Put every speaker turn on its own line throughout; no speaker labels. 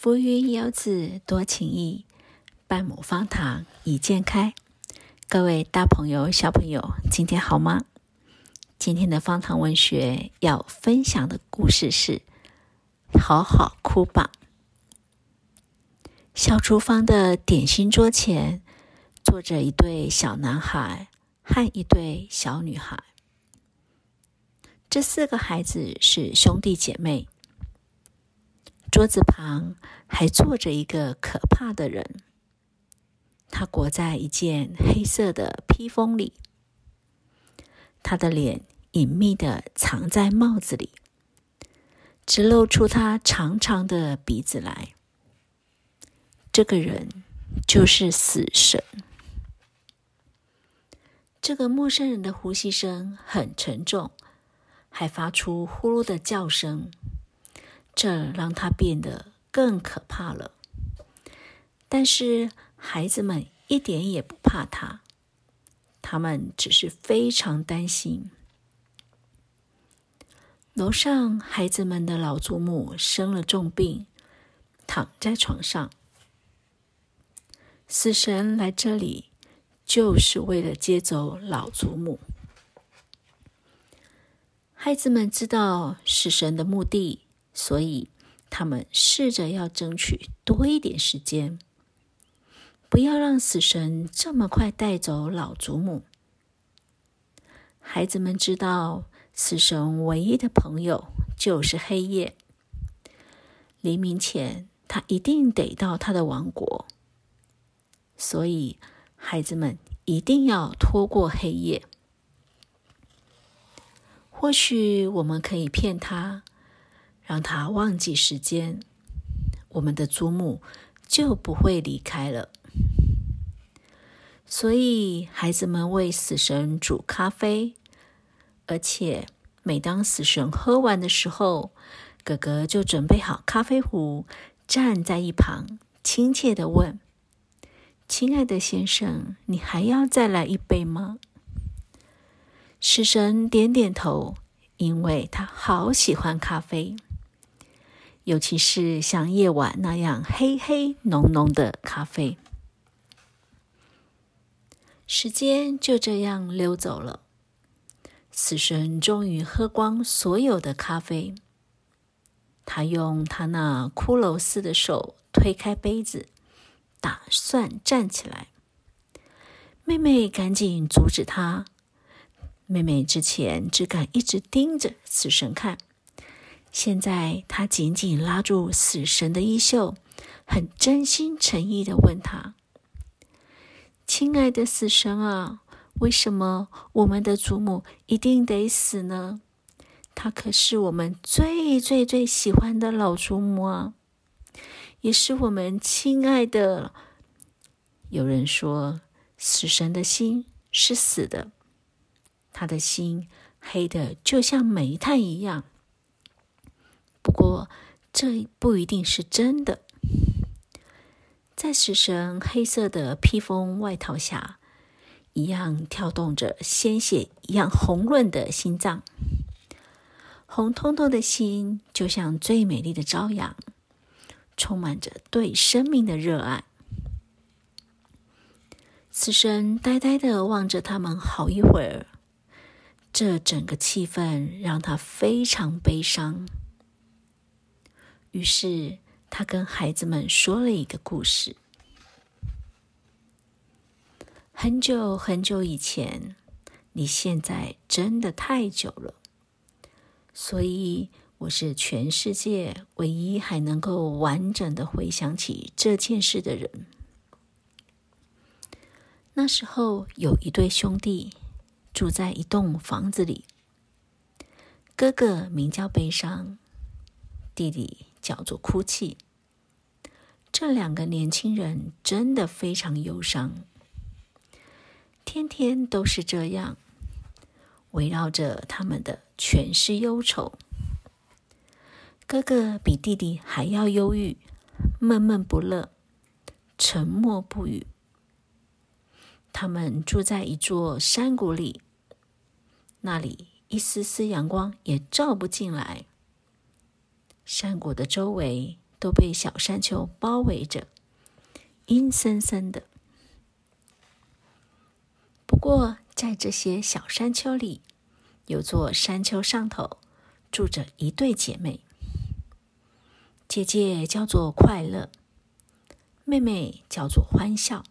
浮云游子多情意，半亩方塘一鉴开。各位大朋友、小朋友，今天好吗？今天的方塘文学要分享的故事是《好好哭吧》。小厨房的点心桌前，坐着一对小男孩和一对小女孩。这四个孩子是兄弟姐妹。桌子旁还坐着一个可怕的人，他裹在一件黑色的披风里，他的脸隐秘的藏在帽子里，只露出他长长的鼻子来。这个人就是死神。这个陌生人的呼吸声很沉重，还发出呼噜的叫声。这让他变得更可怕了。但是孩子们一点也不怕他，他们只是非常担心。楼上孩子们的老祖母生了重病，躺在床上。死神来这里就是为了接走老祖母。孩子们知道死神的目的。所以，他们试着要争取多一点时间，不要让死神这么快带走老祖母。孩子们知道，死神唯一的朋友就是黑夜。黎明前，他一定得到他的王国。所以，孩子们一定要拖过黑夜。或许我们可以骗他。让他忘记时间，我们的祖母就不会离开了。所以，孩子们为死神煮咖啡，而且每当死神喝完的时候，哥哥就准备好咖啡壶，站在一旁，亲切的问：“亲爱的先生，你还要再来一杯吗？”死神点点头，因为他好喜欢咖啡。尤其是像夜晚那样黑黑浓浓的咖啡，时间就这样溜走了。死神终于喝光所有的咖啡，他用他那骷髅似的手推开杯子，打算站起来。妹妹赶紧阻止他。妹妹之前只敢一直盯着死神看。现在，他紧紧拉住死神的衣袖，很真心诚意的问他：“亲爱的死神啊，为什么我们的祖母一定得死呢？她可是我们最最最喜欢的老祖母啊，也是我们亲爱的。”有人说，死神的心是死的，他的心黑的就像煤炭一样。不过，这不一定是真的。在死神黑色的披风外套下，一样跳动着鲜血一样红润的心脏，红彤彤的心就像最美丽的朝阳，充满着对生命的热爱。死神呆呆的望着他们好一会儿，这整个气氛让他非常悲伤。于是，他跟孩子们说了一个故事。很久很久以前，你现在真的太久了，所以我是全世界唯一还能够完整的回想起这件事的人。那时候，有一对兄弟住在一栋房子里，哥哥名叫悲伤，弟弟。叫做哭泣。这两个年轻人真的非常忧伤，天天都是这样，围绕着他们的全是忧愁。哥哥比弟弟还要忧郁，闷闷不乐，沉默不语。他们住在一座山谷里，那里一丝丝阳光也照不进来。山谷的周围都被小山丘包围着，阴森森的。不过，在这些小山丘里，有座山丘上头住着一对姐妹。姐姐叫做快乐，妹妹叫做欢笑。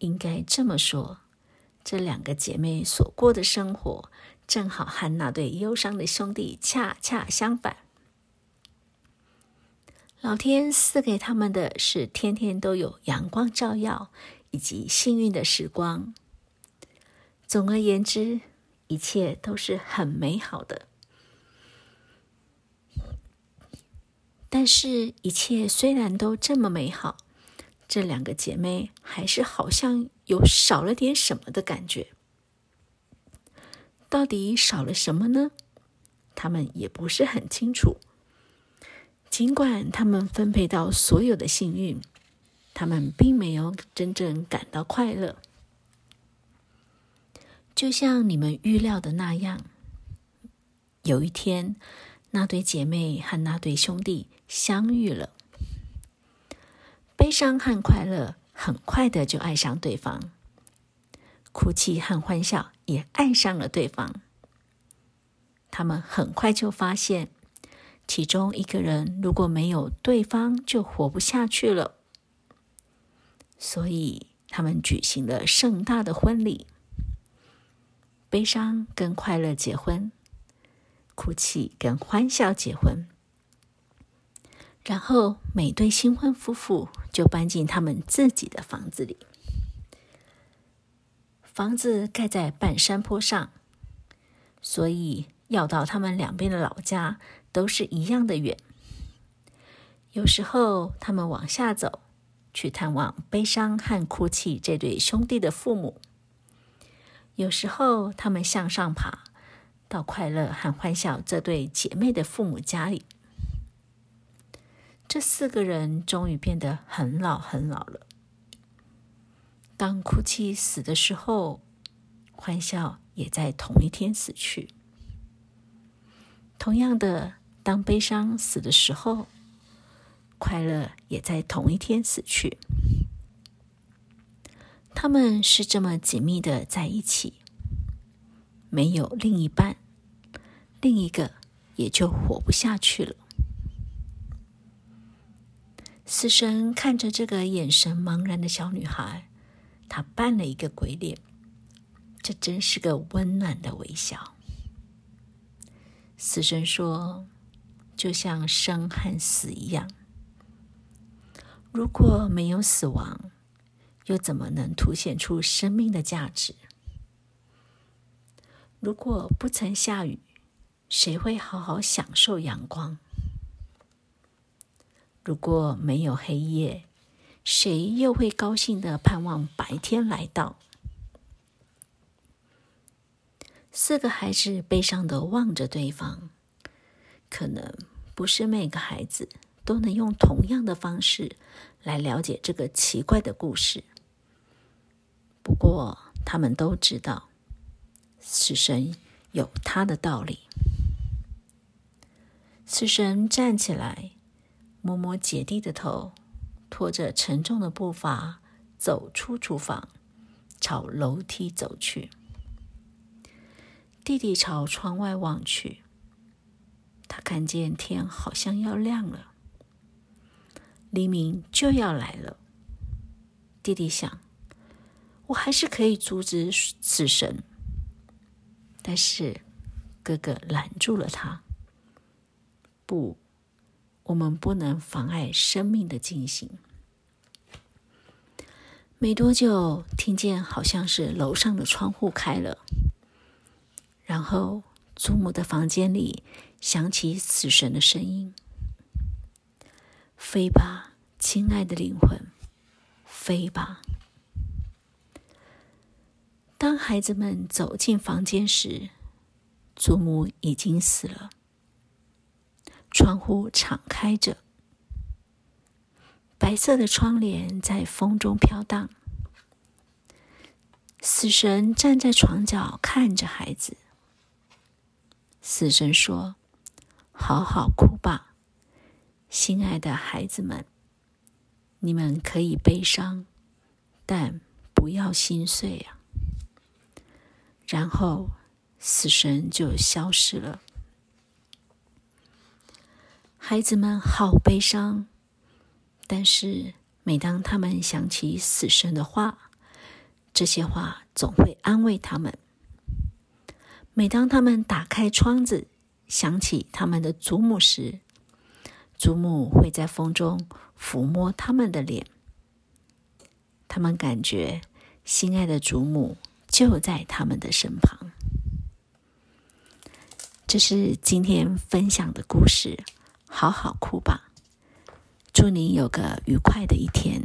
应该这么说，这两个姐妹所过的生活，正好和那对忧伤的兄弟恰恰相反。老天赐给他们的是天天都有阳光照耀。以及幸运的时光。总而言之，一切都是很美好的。但是，一切虽然都这么美好，这两个姐妹还是好像有少了点什么的感觉。到底少了什么呢？她们也不是很清楚。尽管他们分配到所有的幸运。他们并没有真正感到快乐，就像你们预料的那样。有一天，那对姐妹和那对兄弟相遇了，悲伤和快乐很快的就爱上对方，哭泣和欢笑也爱上了对方。他们很快就发现，其中一个人如果没有对方，就活不下去了。所以，他们举行了盛大的婚礼。悲伤跟快乐结婚，哭泣跟欢笑结婚。然后，每对新婚夫妇就搬进他们自己的房子里。房子盖在半山坡上，所以要到他们两边的老家都是一样的远。有时候，他们往下走。去探望悲伤和哭泣这对兄弟的父母。有时候，他们向上爬，到快乐和欢笑这对姐妹的父母家里。这四个人终于变得很老很老了。当哭泣死的时候，欢笑也在同一天死去。同样的，当悲伤死的时候。快乐也在同一天死去。他们是这么紧密的在一起，没有另一半，另一个也就活不下去了。死神看着这个眼神茫然的小女孩，她扮了一个鬼脸，这真是个温暖的微笑。死神说：“就像生和死一样。”如果没有死亡，又怎么能凸显出生命的价值？如果不曾下雨，谁会好好享受阳光？如果没有黑夜，谁又会高兴的盼望白天来到？四个孩子悲伤的望着对方，可能不是每个孩子。都能用同样的方式来了解这个奇怪的故事。不过，他们都知道，死神有他的道理。死神站起来，摸摸姐弟的头，拖着沉重的步伐走出厨房，朝楼梯走去。弟弟朝窗外望去，他看见天好像要亮了。黎明就要来了，弟弟想，我还是可以阻止死神，但是哥哥拦住了他。不，我们不能妨碍生命的进行。没多久，听见好像是楼上的窗户开了，然后祖母的房间里响起死神的声音。飞吧，亲爱的灵魂，飞吧！当孩子们走进房间时，祖母已经死了。窗户敞开着，白色的窗帘在风中飘荡。死神站在床角看着孩子。死神说：“好好哭吧。”亲爱的孩子们，你们可以悲伤，但不要心碎啊。”然后死神就消失了。孩子们好悲伤，但是每当他们想起死神的话，这些话总会安慰他们。每当他们打开窗子，想起他们的祖母时，祖母会在风中抚摸他们的脸。他们感觉心爱的祖母就在他们的身旁。这是今天分享的故事，好好哭吧。祝你有个愉快的一天。